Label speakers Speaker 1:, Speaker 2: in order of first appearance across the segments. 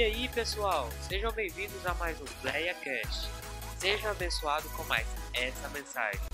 Speaker 1: E aí pessoal, sejam bem-vindos a mais um PlayaCast. Seja abençoado com mais essa mensagem.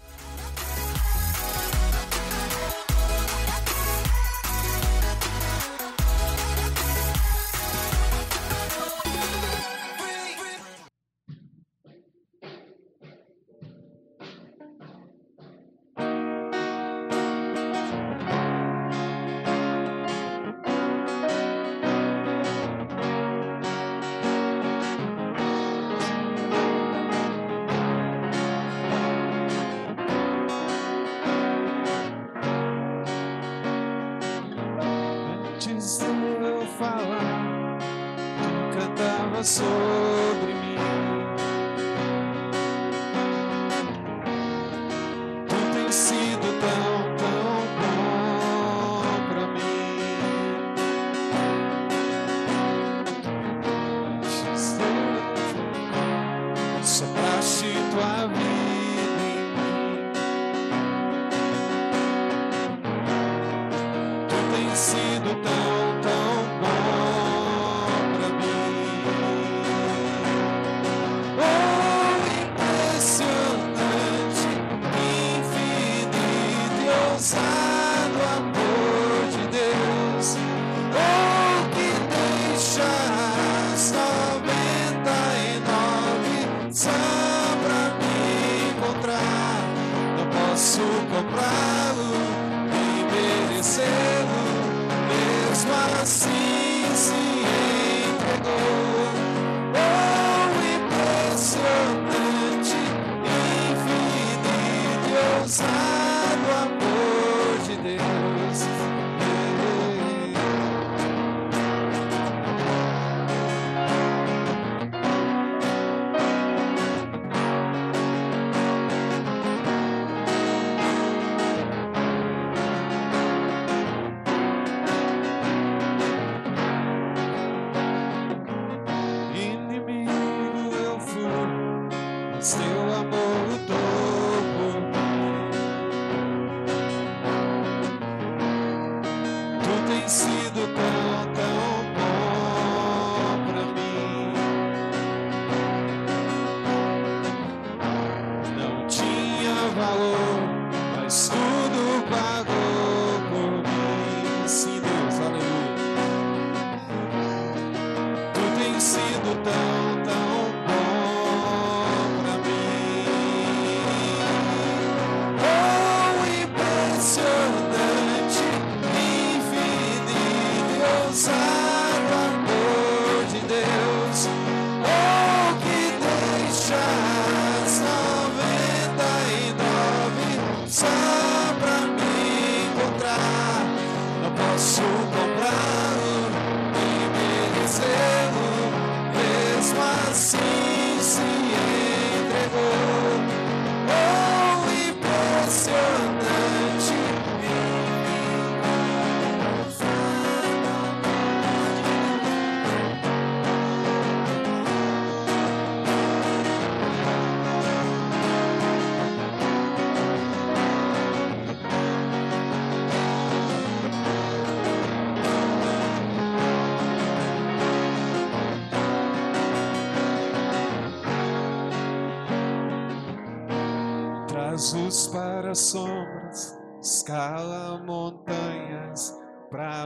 Speaker 2: Não posso contar.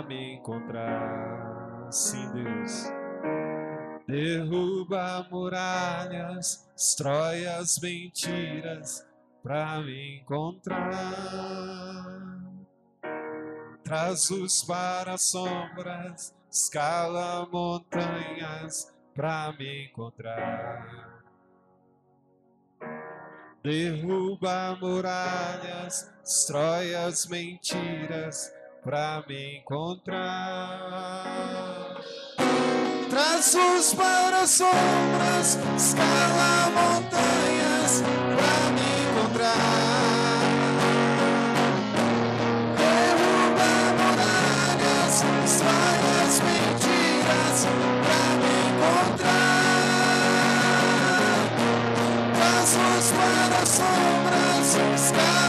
Speaker 2: me encontrar. Sim, Deus. Derruba muralhas, destrói as mentiras para me encontrar. Traz os para sombras, escala montanhas para me encontrar. Derruba muralhas, destrói as mentiras pra me encontrar. Traços para sombras, escala montanhas pra me encontrar. Derruba muralhas, espalha mentiras pra me encontrar. Traços para sombras, escala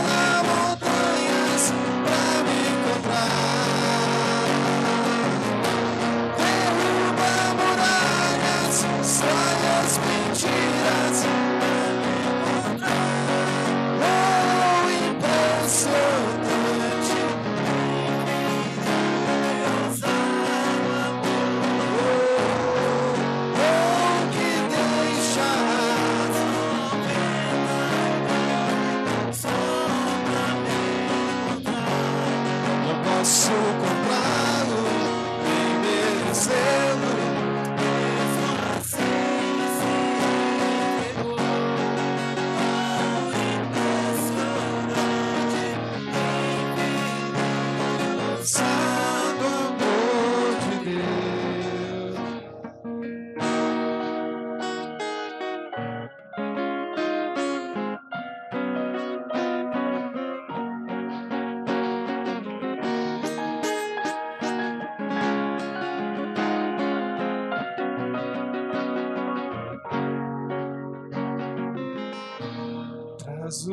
Speaker 1: soul.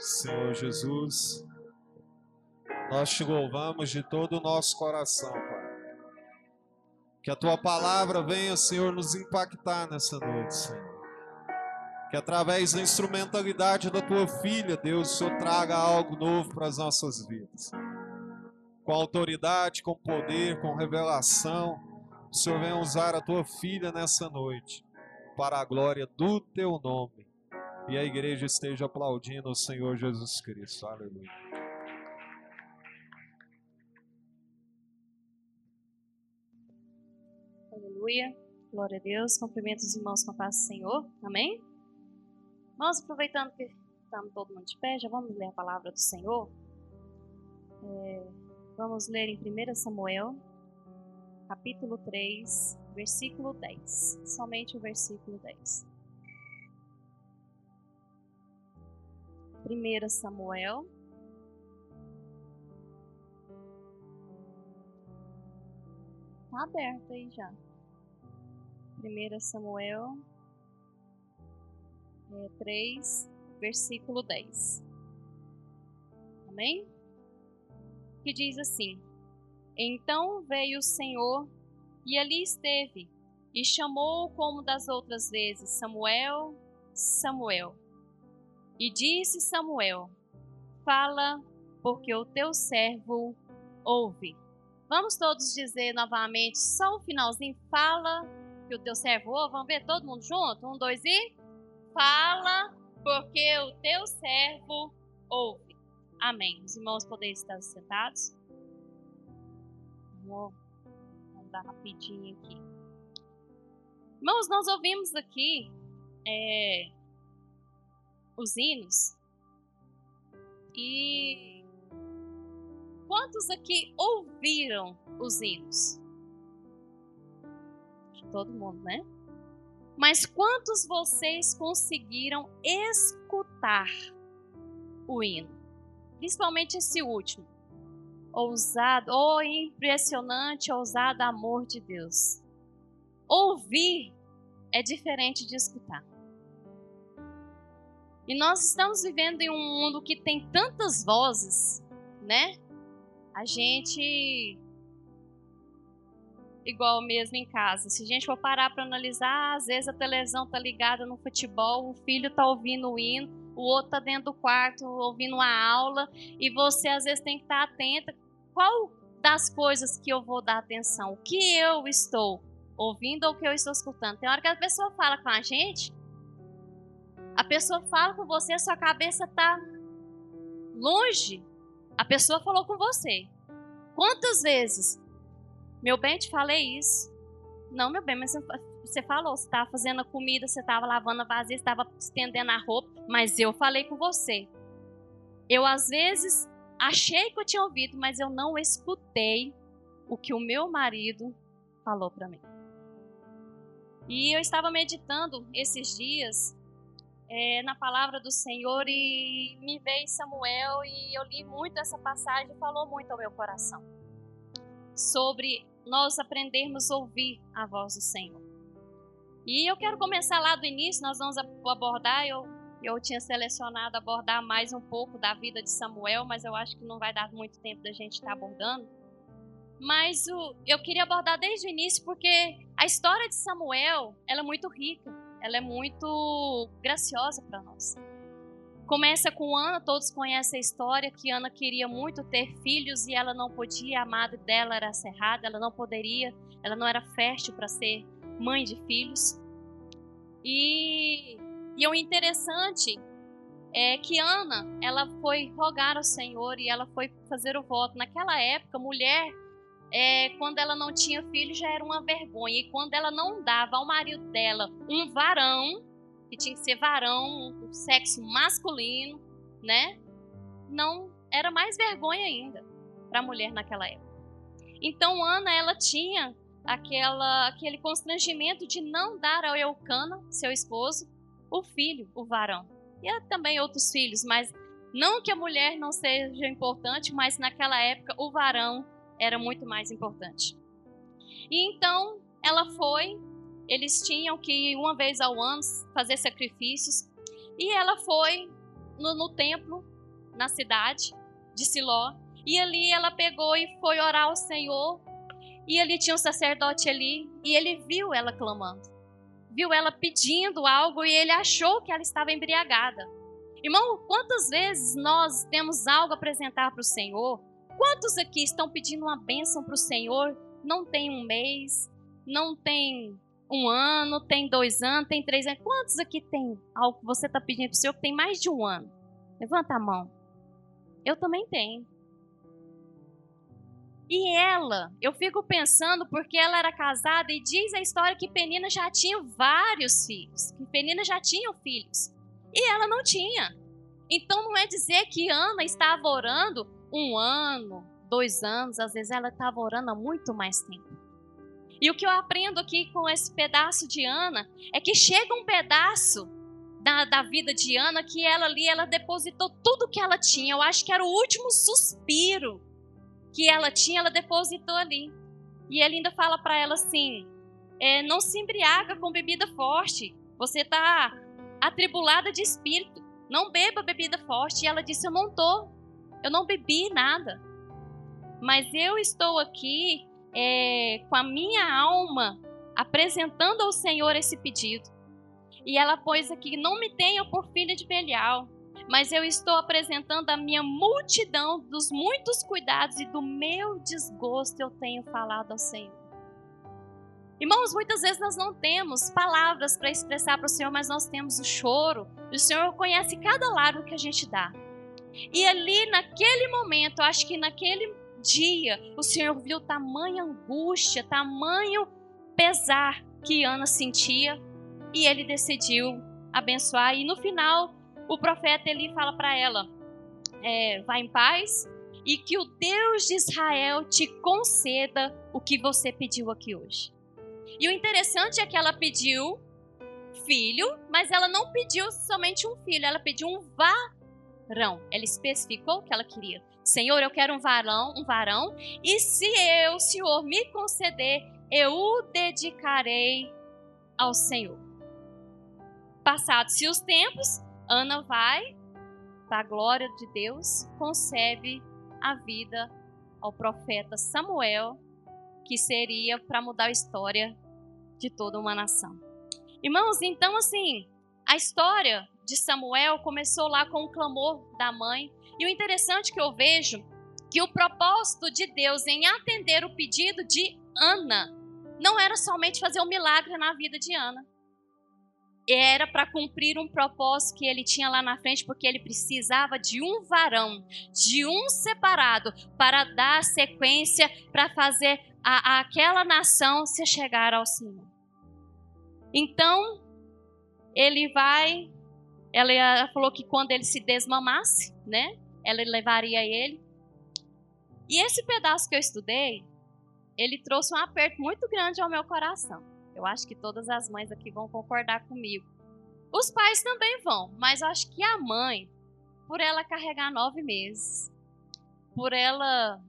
Speaker 1: Senhor Jesus, nós te louvamos de todo o nosso coração, Pai. Que a tua palavra venha, Senhor, nos impactar nessa noite, Senhor. Que através da instrumentalidade da tua filha, Deus, o Senhor traga algo novo para as nossas vidas. Com autoridade, com poder, com revelação, o Senhor venha usar a tua filha nessa noite, para a glória do teu nome e a igreja esteja aplaudindo o Senhor Jesus Cristo. Aleluia.
Speaker 3: Aleluia. Glória a Deus. Cumprimento os irmãos com a paz do Senhor. Amém? Irmãos, aproveitando que estamos todo mundo de pé, já vamos ler a palavra do Senhor. É, vamos ler em 1 Samuel, capítulo 3, versículo 10. Somente o versículo 10. 1 Samuel. Está aberto aí já. 1 Samuel é, 3, versículo 10. Amém? Que diz assim: Então veio o Senhor e ali esteve, e chamou como das outras vezes: Samuel, Samuel. E disse Samuel: Fala, porque o teu servo ouve. Vamos todos dizer novamente, só o finalzinho: Fala, que o teu servo ouve. Vamos ver todo mundo junto? Um, dois e. Fala, porque o teu servo ouve. Amém. Os irmãos podem estar sentados. Vamos andar rapidinho aqui. Irmãos, nós ouvimos aqui é, os hinos. E quantos aqui ouviram os hinos? Todo mundo, né? Mas quantos vocês conseguiram escutar o hino? Principalmente esse último. Ousado, oh impressionante, ousado amor de Deus. Ouvir é diferente de escutar. E nós estamos vivendo em um mundo que tem tantas vozes, né? A gente igual mesmo em casa. Se a gente for parar para analisar, às vezes a televisão tá ligada no futebol, o filho tá ouvindo o hino, o outro tá dentro do quarto ouvindo uma aula e você às vezes tem que estar tá atenta qual das coisas que eu vou dar atenção, o que eu estou ouvindo ou o que eu estou escutando. Tem hora que a pessoa fala com a gente, a pessoa fala com você, a sua cabeça está longe. A pessoa falou com você. Quantas vezes? Meu bem, te falei isso. Não, meu bem, mas você falou, você estava fazendo a comida, você estava lavando a vasilha, estava estendendo a roupa, mas eu falei com você. Eu, às vezes, achei que eu tinha ouvido, mas eu não escutei o que o meu marido falou para mim. E eu estava meditando esses dias é, na palavra do Senhor e me veio Samuel e eu li muito essa passagem e falou muito ao meu coração sobre nós aprendermos a ouvir a voz do Senhor. E eu quero começar lá do início, nós vamos abordar, eu, eu tinha selecionado abordar mais um pouco da vida de Samuel, mas eu acho que não vai dar muito tempo da gente estar tá abordando. Mas o, eu queria abordar desde o início porque a história de Samuel ela é muito rica ela é muito graciosa para nós. Começa com Ana, todos conhecem a história que Ana queria muito ter filhos e ela não podia, a madre dela era cerrada, ela não poderia, ela não era fértil para ser mãe de filhos. E, e o interessante é que Ana, ela foi rogar ao Senhor e ela foi fazer o voto. Naquela época, mulher é, quando ela não tinha filho já era uma vergonha. E quando ela não dava ao marido dela um varão, que tinha que ser varão, um sexo masculino, né? Não era mais vergonha ainda para a mulher naquela época. Então Ana ela tinha aquela aquele constrangimento de não dar ao Eucana, seu esposo, o filho, o varão. E também outros filhos, mas não que a mulher não seja importante, mas naquela época o varão era muito mais importante. E então ela foi, eles tinham que uma vez ao ano fazer sacrifícios, e ela foi no, no templo, na cidade de Siló, e ali ela pegou e foi orar ao Senhor, e ali tinha um sacerdote ali, e ele viu ela clamando, viu ela pedindo algo, e ele achou que ela estava embriagada. Irmão, quantas vezes nós temos algo a apresentar para o Senhor? Quantos aqui estão pedindo uma bênção para o Senhor? Não tem um mês, não tem um ano, tem dois anos, tem três anos. Quantos aqui tem algo que você está pedindo para o Senhor que tem mais de um ano? Levanta a mão. Eu também tenho. E ela, eu fico pensando porque ela era casada e diz a história que Penina já tinha vários filhos, que Penina já tinha filhos. E ela não tinha. Então não é dizer que Ana estava orando um ano, dois anos, às vezes ela estava orando há muito mais tempo. E o que eu aprendo aqui com esse pedaço de Ana é que chega um pedaço da, da vida de Ana que ela ali, ela depositou tudo que ela tinha. Eu acho que era o último suspiro que ela tinha, ela depositou ali. E ele ainda fala para ela assim: é, não se embriaga com bebida forte. Você está atribulada de espírito. Não beba bebida forte. E ela disse: Eu não tô. Eu não bebi nada. Mas eu estou aqui é, com a minha alma apresentando ao Senhor esse pedido. E ela pôs aqui: Não me tenham por filha de Belial, mas eu estou apresentando a minha multidão dos muitos cuidados e do meu desgosto eu tenho falado ao Senhor. Irmãos, muitas vezes nós não temos palavras para expressar para o Senhor, mas nós temos o choro. E o Senhor conhece cada lágrima que a gente dá. E ali, naquele momento, acho que naquele dia, o Senhor viu tamanha angústia, tamanho pesar que Ana sentia. E ele decidiu abençoar. E no final, o profeta ele fala para ela: é, vá em paz e que o Deus de Israel te conceda o que você pediu aqui hoje. E o interessante é que ela pediu filho, mas ela não pediu somente um filho, ela pediu um varão. Ela especificou o que ela queria. Senhor, eu quero um varão, um varão, e se eu, Senhor, me conceder, eu o dedicarei ao Senhor. Passados-se os tempos, Ana vai, para a glória de Deus, concebe a vida ao profeta Samuel, que seria para mudar a história de toda uma nação. Irmãos, então assim, a história de Samuel começou lá com o clamor da mãe. E o interessante que eu vejo que o propósito de Deus em atender o pedido de Ana não era somente fazer um milagre na vida de Ana. Era para cumprir um propósito que ele tinha lá na frente, porque ele precisava de um varão, de um separado, para dar sequência, para fazer a, a aquela nação se chegar ao Senhor. Então, ele vai, ela falou que quando ele se desmamasse, né, ela levaria ele. E esse pedaço que eu estudei, ele trouxe um aperto muito grande ao meu coração. Eu acho que todas as mães aqui vão concordar comigo. Os pais também vão, mas eu acho que a mãe, por ela carregar nove meses, por ela,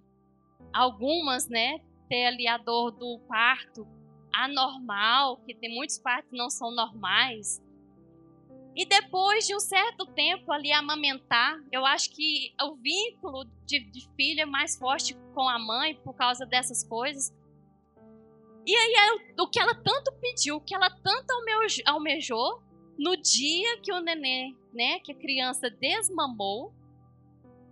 Speaker 3: algumas, né, ter ali a dor do parto anormal, que tem muitos partos que não são normais. E depois de um certo tempo ali amamentar, eu acho que o vínculo de, de filho é mais forte com a mãe por causa dessas coisas. E aí o que ela tanto pediu, o que ela tanto almejou, no dia que o neném, né, que a criança desmamou,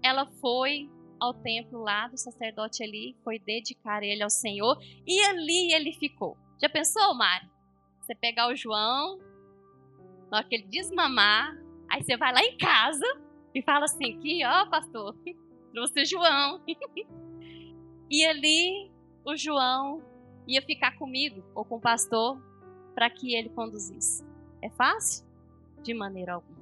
Speaker 3: ela foi ao templo lá do sacerdote ali, foi dedicar ele ao Senhor e ali ele ficou. Já pensou, Mari? Você pegar o João, na hora que ele desmamar, aí você vai lá em casa e fala assim: aqui, ó, pastor, trouxe João. e ali o João ia ficar comigo ou com o pastor para que ele conduzisse. É fácil? De maneira alguma.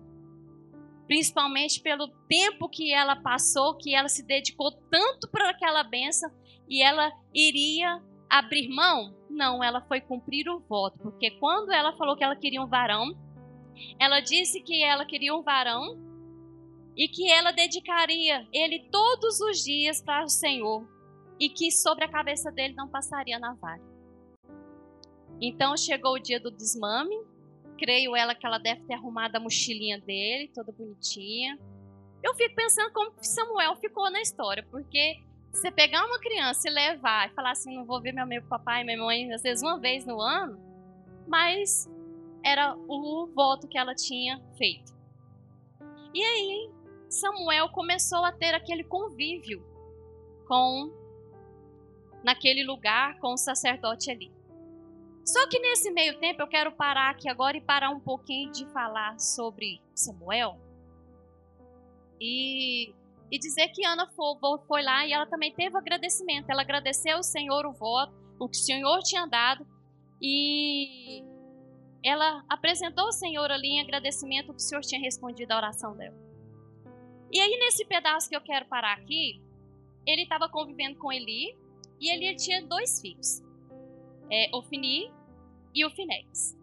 Speaker 3: Principalmente pelo tempo que ela passou, que ela se dedicou tanto para aquela benção e ela iria abrir mão? Não, ela foi cumprir o voto, porque quando ela falou que ela queria um varão, ela disse que ela queria um varão e que ela dedicaria ele todos os dias para o Senhor e que sobre a cabeça dele não passaria navalha. Então chegou o dia do desmame, creio ela que ela deve ter arrumado a mochilinha dele, toda bonitinha. Eu fico pensando como Samuel ficou na história, porque você pegar uma criança e levar e falar assim, não vou ver meu meu papai e minha mãe às vezes uma vez no ano, mas era o voto que ela tinha feito. E aí Samuel começou a ter aquele convívio com naquele lugar com o sacerdote ali. Só que nesse meio tempo eu quero parar aqui agora e parar um pouquinho de falar sobre Samuel. E, e dizer que Ana foi, foi lá e ela também teve agradecimento. Ela agradeceu ao Senhor o voto, o que o Senhor tinha dado. E ela apresentou ao Senhor ali em agradecimento que o Senhor tinha respondido à oração dela. E aí, nesse pedaço que eu quero parar aqui, ele estava convivendo com Eli, e ele tinha dois filhos, é, Ofni e Ofinéis.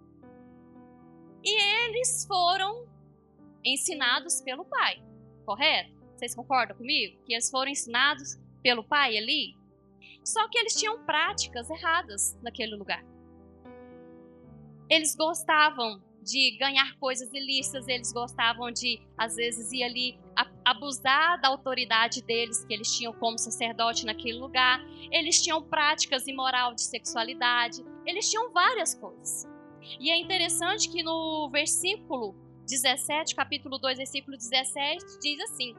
Speaker 3: E eles foram ensinados pelo pai, correto? Vocês concordam comigo? Que eles foram ensinados pelo pai ali? Só que eles tinham práticas erradas naquele lugar. Eles gostavam de ganhar coisas ilícitas, eles gostavam de, às vezes, ir ali abusar da autoridade deles, que eles tinham como sacerdote naquele lugar. Eles tinham práticas imoral de sexualidade, eles tinham várias coisas. E é interessante que no versículo 17, capítulo 2, versículo 17, diz assim: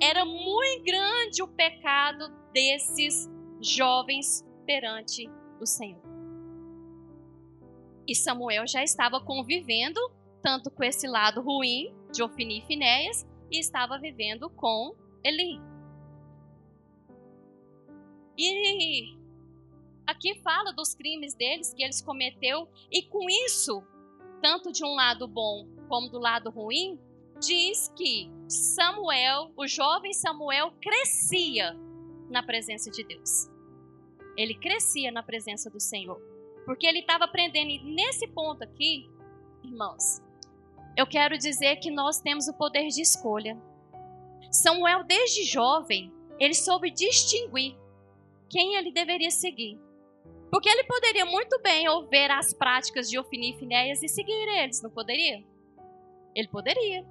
Speaker 3: Era muito grande o pecado desses jovens perante o Senhor. E Samuel já estava convivendo tanto com esse lado ruim de Ofni e Finéias e estava vivendo com Eli. E aqui fala dos crimes deles que eles cometeu e com isso, tanto de um lado bom como do lado ruim, diz que Samuel, o jovem Samuel crescia na presença de Deus. Ele crescia na presença do Senhor. Porque ele estava aprendendo. E nesse ponto aqui, irmãos, eu quero dizer que nós temos o poder de escolha. Samuel, desde jovem, ele soube distinguir quem ele deveria seguir. Porque ele poderia muito bem ouvir as práticas de Ofni e Finéias e seguir eles, não poderia? Ele poderia.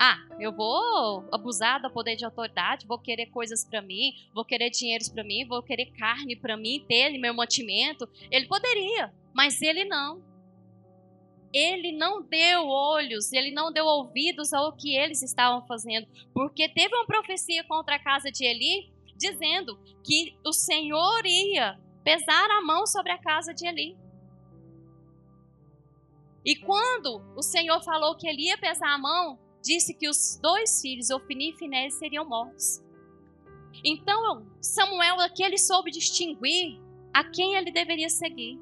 Speaker 3: Ah, eu vou abusar do poder de autoridade, vou querer coisas para mim, vou querer dinheiros para mim, vou querer carne para mim, ter meu mantimento. Ele poderia, mas ele não. Ele não deu olhos, ele não deu ouvidos ao que eles estavam fazendo, porque teve uma profecia contra a casa de Eli dizendo que o Senhor ia pesar a mão sobre a casa de Eli. E quando o Senhor falou que ele ia pesar a mão, disse que os dois filhos, Ofni e Finés, seriam mortos. Então, Samuel aqui ele soube distinguir a quem ele deveria seguir.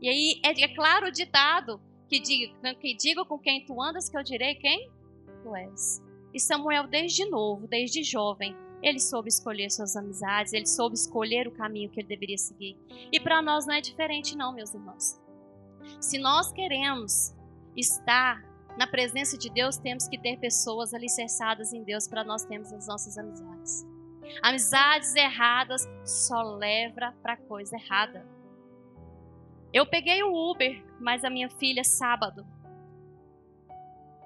Speaker 3: E aí é, é claro o ditado que diga, que diga com quem tu andas, que eu direi quem tu és. E Samuel, desde novo, desde jovem, ele soube escolher suas amizades, ele soube escolher o caminho que ele deveria seguir. E para nós não é diferente, não, meus irmãos. Se nós queremos estar na presença de Deus, temos que ter pessoas alicerçadas em Deus para nós termos as nossas amizades. Amizades erradas só leva para coisa errada. Eu peguei o Uber, mas a minha filha sábado.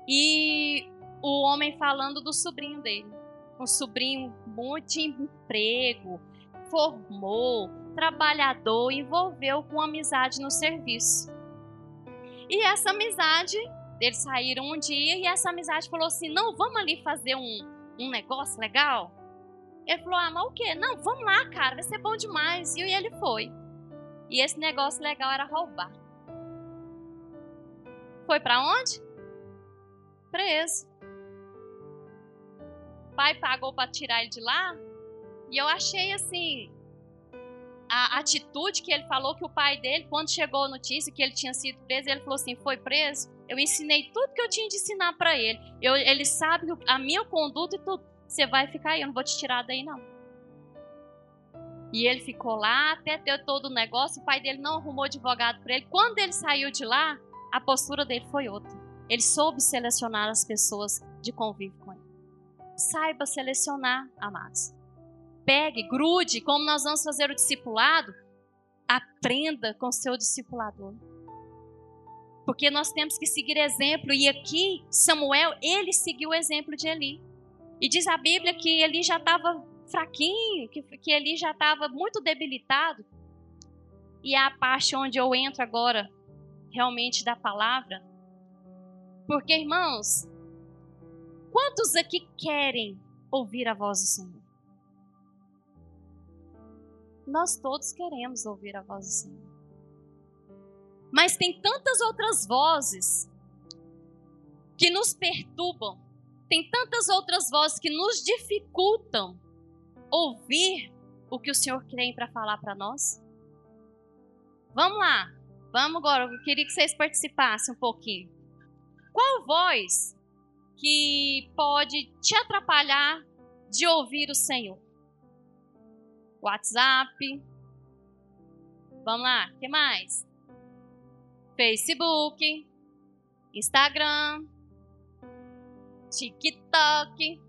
Speaker 3: E o homem falando do sobrinho dele. Um sobrinho muito emprego, formou, trabalhador, envolveu com amizade no serviço. E essa amizade eles saíram um dia e essa amizade falou assim: não, vamos ali fazer um, um negócio legal? Ele falou: ah, mas o quê? Não, vamos lá, cara, vai ser bom demais. E ele foi. E esse negócio legal era roubar. Foi para onde? Preso. Pai pagou para tirar ele de lá. E eu achei assim. a atitude que ele falou que o pai dele, quando chegou a notícia que ele tinha sido preso, ele falou assim: foi preso. Eu ensinei tudo que eu tinha de ensinar para ele. Eu, ele sabe a minha conduta e tudo. Você vai ficar aí, eu não vou te tirar daí não. E ele ficou lá até ter todo o negócio. O pai dele não arrumou advogado para ele. Quando ele saiu de lá, a postura dele foi outra. Ele soube selecionar as pessoas de convívio com ele. Saiba selecionar, amados. Pegue, grude, como nós vamos fazer o discipulado, aprenda com seu discipulador. Porque nós temos que seguir exemplo. E aqui, Samuel, ele seguiu o exemplo de Eli. E diz a Bíblia que Eli já estava fraquinho, que, que Eli já estava muito debilitado. E é a parte onde eu entro agora, realmente, da palavra. Porque, irmãos, quantos aqui querem ouvir a voz do Senhor? Nós todos queremos ouvir a voz do Senhor. Mas tem tantas outras vozes que nos perturbam, tem tantas outras vozes que nos dificultam ouvir o que o Senhor tem para falar para nós. Vamos lá, vamos agora. Eu queria que vocês participassem um pouquinho. Qual voz que pode te atrapalhar de ouvir o Senhor? WhatsApp. Vamos lá, o que mais? Facebook, Instagram, TikTok,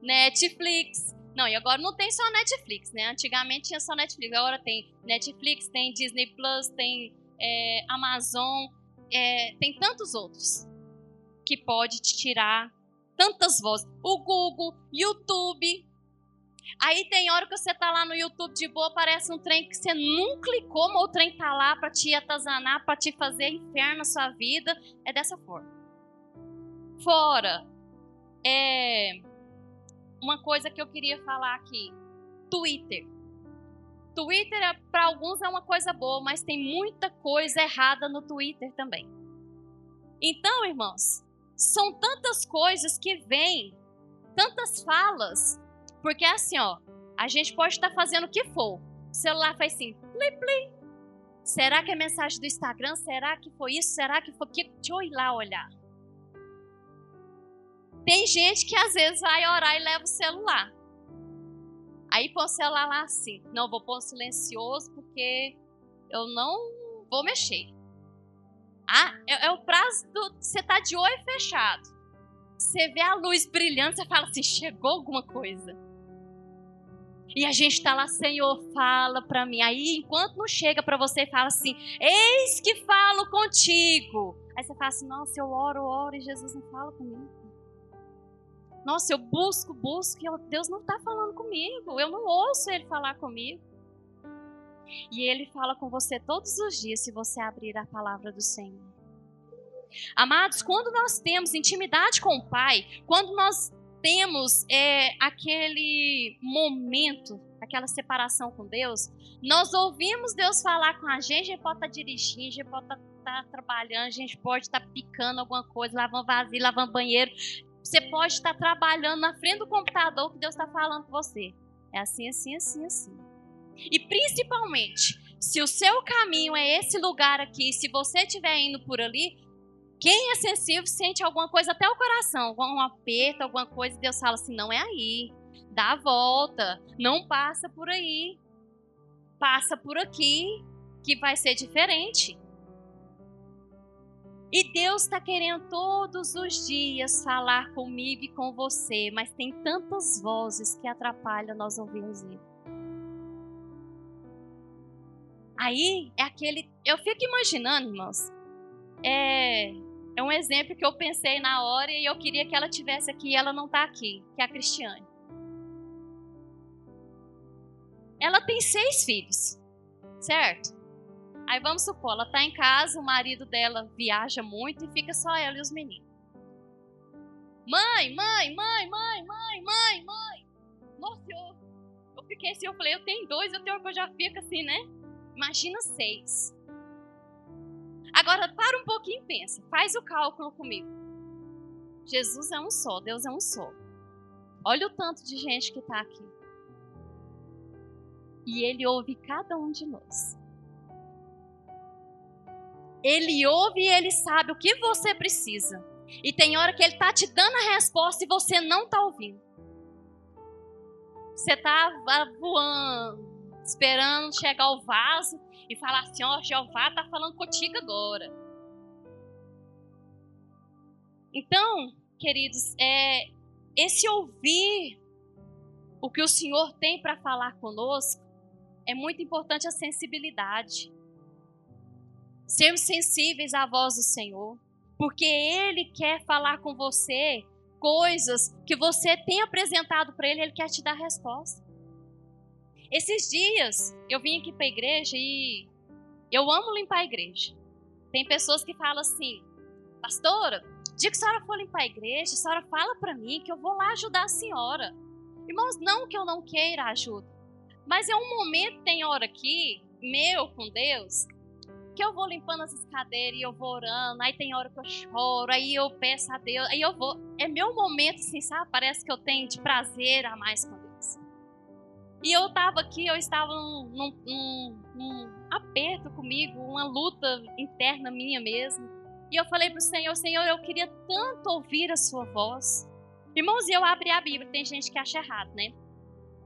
Speaker 3: Netflix. Não, e agora não tem só Netflix, né? Antigamente tinha só Netflix, agora tem Netflix, tem Disney Plus, tem é, Amazon, é, tem tantos outros que pode te tirar tantas vozes. O Google, YouTube, Aí tem hora que você tá lá no YouTube de boa, aparece um trem que você não clicou, mas o trem tá lá para te atazanar, para te fazer inferno na sua vida. É dessa forma. Fora, é uma coisa que eu queria falar aqui. Twitter. Twitter é, para alguns é uma coisa boa, mas tem muita coisa errada no Twitter também. Então, irmãos, são tantas coisas que vêm, tantas falas porque assim, ó, a gente pode estar fazendo o que for. O celular faz assim, plim, plim. Será que é mensagem do Instagram? Será que foi isso? Será que foi que? Deixa eu ir lá olhar. Tem gente que às vezes vai orar e leva o celular. Aí põe o celular lá assim. Não, vou pôr silencioso porque eu não vou mexer. Ah, é, é o prazo do. Você tá de olho fechado. Você vê a luz brilhando, você fala assim: chegou alguma coisa. E a gente está lá, Senhor, fala para mim. Aí, enquanto não chega para você, fala assim: Eis que falo contigo. Aí você fala assim: Nossa, eu oro, oro e Jesus não fala comigo. Nossa, eu busco, busco e Deus não está falando comigo. Eu não ouço Ele falar comigo. E Ele fala com você todos os dias se você abrir a palavra do Senhor. Amados, quando nós temos intimidade com o Pai, quando nós temos é, aquele momento, aquela separação com Deus, nós ouvimos Deus falar com a gente, a gente pode estar tá dirigindo, a gente pode estar tá, tá trabalhando, a gente pode estar tá picando alguma coisa, lavando vasilha, lavando banheiro. Você pode estar trabalhando na frente do computador que Deus está falando com você. É assim, assim, assim, assim. E principalmente, se o seu caminho é esse lugar aqui, se você estiver indo por ali, quem é sensível sente alguma coisa até o coração, um aperto, alguma coisa, e Deus fala assim: não é aí. Dá a volta, não passa por aí. Passa por aqui, que vai ser diferente. E Deus está querendo todos os dias falar comigo e com você, mas tem tantas vozes que atrapalham nós ouvirmos Ele. Aí é aquele. Eu fico imaginando, irmãos, é, é um exemplo que eu pensei na hora e eu queria que ela tivesse aqui e ela não está aqui, que é a Cristiane. Ela tem seis filhos, certo? Aí vamos supor, ela está em casa, o marido dela viaja muito e fica só ela e os meninos. Mãe, mãe, mãe, mãe, mãe, mãe, mãe. Nossa, eu, eu fiquei assim, eu falei, eu tenho dois, eu tenho eu já fico assim, né? Imagina seis. Agora, para um pouquinho e pensa. Faz o cálculo comigo. Jesus é um só, Deus é um só. Olha o tanto de gente que está aqui. E Ele ouve cada um de nós. Ele ouve e Ele sabe o que você precisa. E tem hora que Ele está te dando a resposta e você não está ouvindo. Você está voando, esperando chegar o vaso e falar assim: Ó, oh, Jeová está falando contigo agora. Então, queridos, é, esse ouvir o que o Senhor tem para falar conosco é muito importante a sensibilidade. Sermos sensíveis à voz do Senhor, porque Ele quer falar com você coisas que você tem apresentado para Ele, Ele quer te dar resposta. Esses dias eu vim aqui para a igreja e eu amo limpar a igreja. Tem pessoas que falam assim, pastora, dia que a senhora for limpar a igreja, a senhora fala para mim que eu vou lá ajudar a senhora. Irmãos, não que eu não queira ajuda, mas é um momento, tem hora aqui, meu com Deus, que eu vou limpando as cadeiras e eu vou orando, aí tem hora que eu choro, aí eu peço a Deus, aí eu vou. É meu momento, assim, sabe? Parece que eu tenho de prazer a mais com. E eu estava aqui, eu estava num, num, num, aperto comigo, uma luta interna minha mesmo. E eu falei para o Senhor, Senhor, eu queria tanto ouvir a sua voz. Irmãos, eu abri a Bíblia, tem gente que acha errado, né?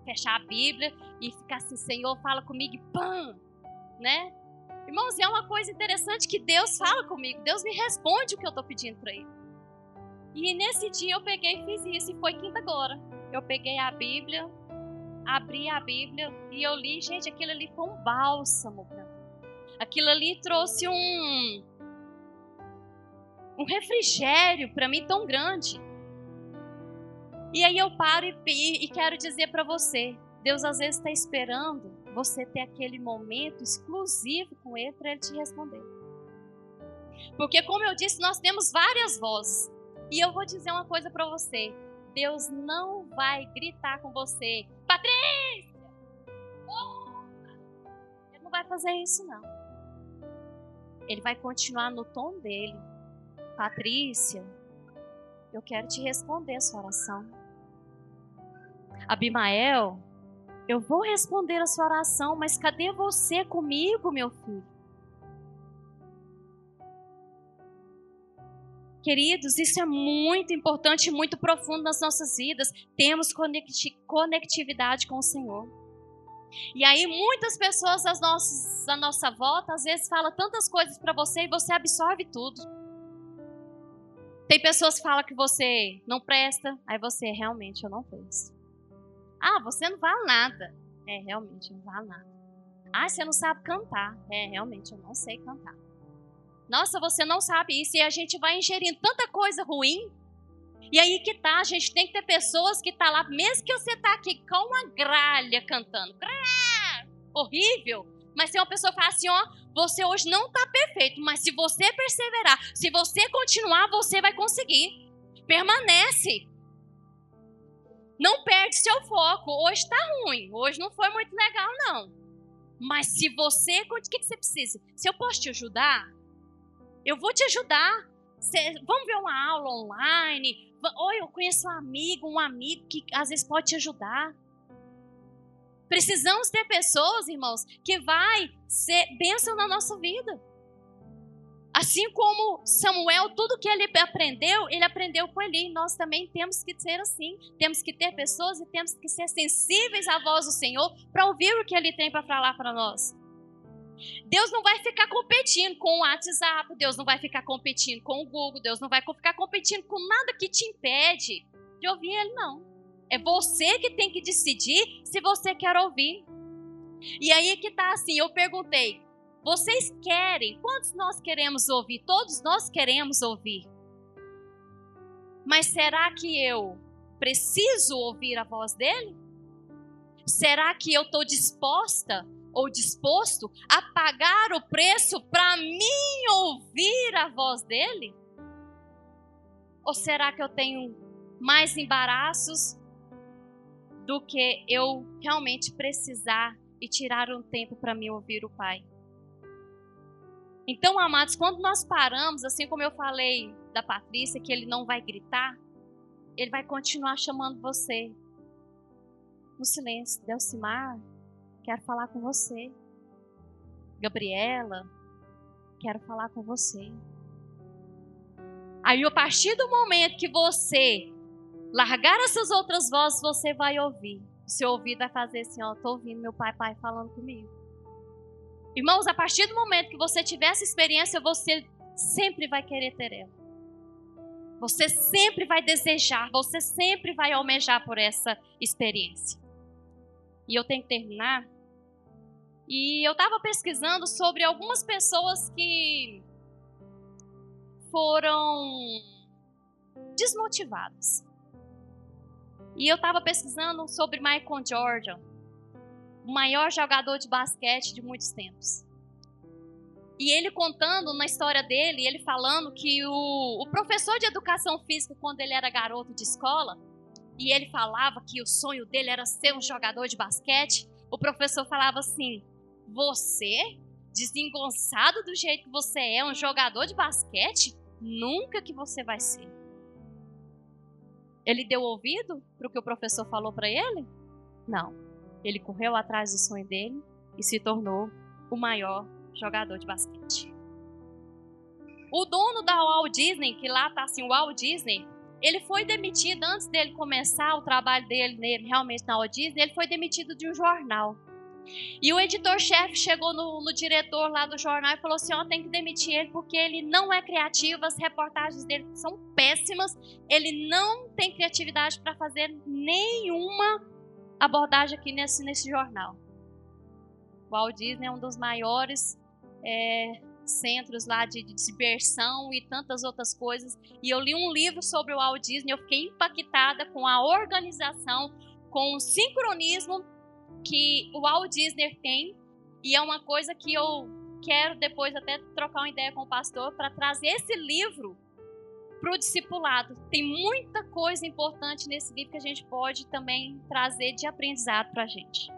Speaker 3: Fechar a Bíblia e ficar assim, Senhor, fala comigo e pã, né? Irmãos, é uma coisa interessante que Deus fala comigo, Deus me responde o que eu estou pedindo para Ele. E nesse dia eu peguei e fiz isso, e foi quinta agora. Eu peguei a Bíblia, abri a Bíblia e eu li, gente, aquilo ali foi um bálsamo para mim. Aquilo ali trouxe um, um refrigério para mim tão grande. E aí eu paro e, e quero dizer para você: Deus às vezes está esperando você ter aquele momento exclusivo com Ele para Ele te responder. Porque, como eu disse, nós temos várias vozes. E eu vou dizer uma coisa para você: Deus não vai gritar com você, Patrícia! Ele não vai fazer isso, não. Ele vai continuar no tom dele Patrícia, eu quero te responder a sua oração. Abimael, eu vou responder a sua oração, mas cadê você comigo, meu filho? Queridos, isso é muito importante e muito profundo nas nossas vidas. Temos conectividade com o Senhor. E aí muitas pessoas das nossas, da nossa volta às vezes falam tantas coisas para você e você absorve tudo. Tem pessoas que falam que você não presta, aí você, realmente, eu não presto. Ah, você não vale nada. É, realmente, não vale nada. Ah, você não sabe cantar. É, realmente, eu não sei cantar. Nossa, você não sabe isso. E a gente vai ingerindo tanta coisa ruim. E aí que tá, a gente tem que ter pessoas que tá lá, mesmo que você tá aqui com uma gralha cantando. Grá, horrível. Mas tem uma pessoa que fala assim, ó, você hoje não está perfeito, mas se você perseverar, se você continuar, você vai conseguir. Permanece. Não perde seu foco. Hoje está ruim, hoje não foi muito legal, não. Mas se você, o que, que você precisa? Se eu posso te ajudar, eu vou te ajudar. Cê, vamos ver uma aula online. Ou eu conheço um amigo, um amigo que às vezes pode te ajudar. Precisamos ter pessoas, irmãos, que vai ser bênção na nossa vida. Assim como Samuel, tudo que ele aprendeu, ele aprendeu com Eli. Nós também temos que ser assim. Temos que ter pessoas e temos que ser sensíveis à voz do Senhor para ouvir o que ele tem para falar para nós. Deus não vai ficar competindo com o WhatsApp, Deus não vai ficar competindo com o Google, Deus não vai ficar competindo com nada que te impede de ouvir Ele, não. É você que tem que decidir se você quer ouvir. E aí que tá assim, eu perguntei, vocês querem? Quantos nós queremos ouvir? Todos nós queremos ouvir. Mas será que eu preciso ouvir a voz dele? Será que eu estou disposta ou disposto a pagar o preço para mim ouvir a voz dele? Ou será que eu tenho mais embaraços do que eu realmente precisar e tirar um tempo para me ouvir o Pai. Então, amados, quando nós paramos, assim como eu falei da Patrícia, que ele não vai gritar, ele vai continuar chamando você no silêncio. Delcimar, quero falar com você. Gabriela, quero falar com você. Aí, a partir do momento que você largar essas outras vozes, você vai ouvir. O seu ouvido vai fazer assim: Ó, tô ouvindo meu pai, pai falando comigo. Irmãos, a partir do momento que você tiver essa experiência, você sempre vai querer ter ela. Você sempre vai desejar, você sempre vai almejar por essa experiência. E eu tenho que terminar. E eu estava pesquisando sobre algumas pessoas que foram desmotivadas. E eu estava pesquisando sobre Michael Jordan, o maior jogador de basquete de muitos tempos. E ele contando na história dele, ele falando que o, o professor de educação física, quando ele era garoto de escola, e ele falava que o sonho dele era ser um jogador de basquete, o professor falava assim: Você, desengonçado do jeito que você é, um jogador de basquete? Nunca que você vai ser. Ele deu ouvido para o que o professor falou para ele? Não. Ele correu atrás do sonho dele e se tornou o maior jogador de basquete. O dono da Walt Disney, que lá tá assim, o Walt Disney, ele foi demitido antes dele começar o trabalho dele realmente na Walt Disney, ele foi demitido de um jornal. E o editor-chefe chegou no, no, diretor lá do jornal e falou assim: Ó, oh, tem que demitir ele porque ele não é criativo, as reportagens dele são péssimas, ele não tem criatividade para fazer nenhuma abordagem aqui nesse, nesse jornal. O Walt Disney é um dos maiores é, centros lá de, de, diversão e tantas outras coisas. E eu li um livro sobre o Walt Disney, eu fiquei impactada com a organização, com o sincronismo que o Walt Disney tem. E é uma coisa que eu quero depois até trocar uma ideia com o pastor para trazer esse livro para o discipulado. Tem muita coisa importante nesse livro que a gente pode também trazer de aprendizado para a gente.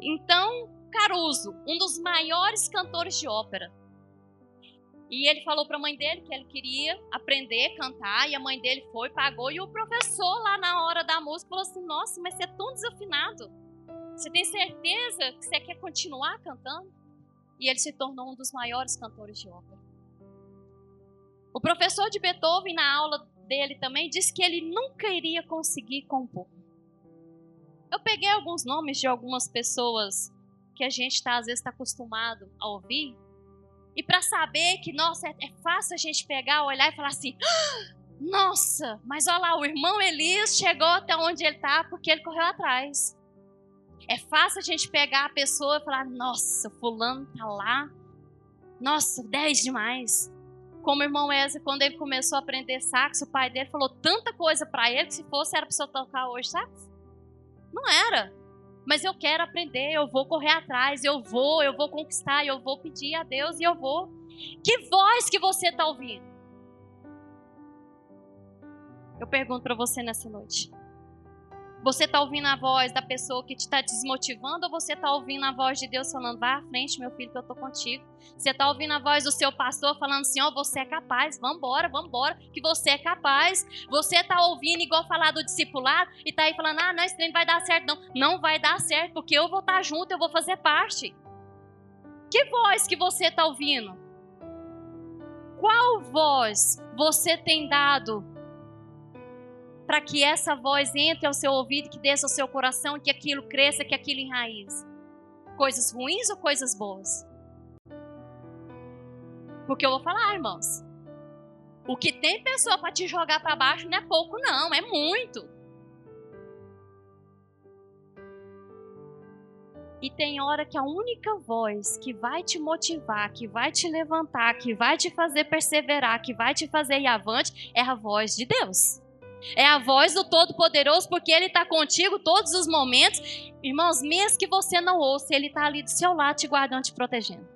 Speaker 3: Então, Caruso, um dos maiores cantores de ópera. E ele falou para a mãe dele que ele queria aprender a cantar, e a mãe dele foi, pagou, e o professor lá na hora da música falou assim: Nossa, mas você é tão desafinado. Você tem certeza que você quer continuar cantando? E ele se tornou um dos maiores cantores de ópera. O professor de Beethoven, na aula dele também, disse que ele nunca iria conseguir compor. Eu peguei alguns nomes de algumas pessoas que a gente tá, às vezes está acostumado a ouvir. E para saber que, nossa, é, fácil a gente pegar, olhar e falar assim: ah, nossa, mas olha lá, o irmão Elias chegou até onde ele está porque ele correu atrás. É fácil a gente pegar a pessoa e falar: nossa, fulano tá lá. Nossa, 10 demais. Como o irmão Ezra, quando ele começou a aprender sax, o pai dele falou tanta coisa para ele que se fosse era para você tocar hoje sax. Não era. Mas eu quero aprender, eu vou correr atrás, eu vou, eu vou conquistar, eu vou pedir a Deus e eu vou. Que voz que você está ouvindo? Eu pergunto para você nessa noite. Você está ouvindo a voz da pessoa que te está desmotivando ou você está ouvindo a voz de Deus falando, vai à frente, meu filho, que eu estou contigo? Você está ouvindo a voz do seu pastor falando assim, ó, oh, você é capaz, vambora, vambora, que você é capaz. Você está ouvindo igual falar do discipulado e está aí falando, ah, não, esse treino vai dar certo. Não, não vai dar certo, porque eu vou estar tá junto, eu vou fazer parte. Que voz que você está ouvindo? Qual voz você tem dado para que essa voz entre ao seu ouvido, que desça ao seu coração, que aquilo cresça, que aquilo enraize? Coisas ruins ou coisas boas? Porque eu vou falar, irmãos. O que tem pessoa para te jogar para baixo não é pouco, não, é muito. E tem hora que a única voz que vai te motivar, que vai te levantar, que vai te fazer perseverar, que vai te fazer ir avante, é a voz de Deus. É a voz do Todo-Poderoso, porque Ele está contigo todos os momentos. Irmãos, mesmo que você não ouça, Ele está ali do seu lado te guardando, te protegendo.